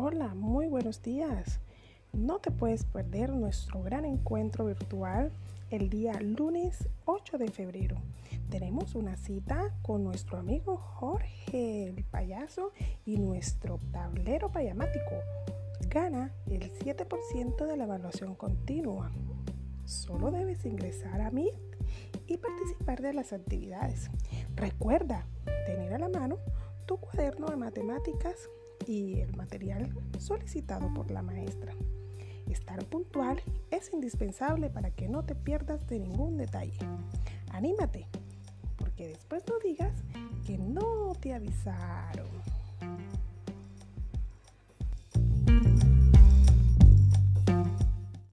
Hola, muy buenos días. No te puedes perder nuestro gran encuentro virtual el día lunes 8 de febrero. Tenemos una cita con nuestro amigo Jorge el payaso y nuestro tablero payamático. Gana el 7% de la evaluación continua. Solo debes ingresar a Meet y participar de las actividades. Recuerda tener a la mano tu cuaderno de matemáticas y el material solicitado por la maestra. Estar puntual es indispensable para que no te pierdas de ningún detalle. Anímate, porque después no digas que no te avisaron.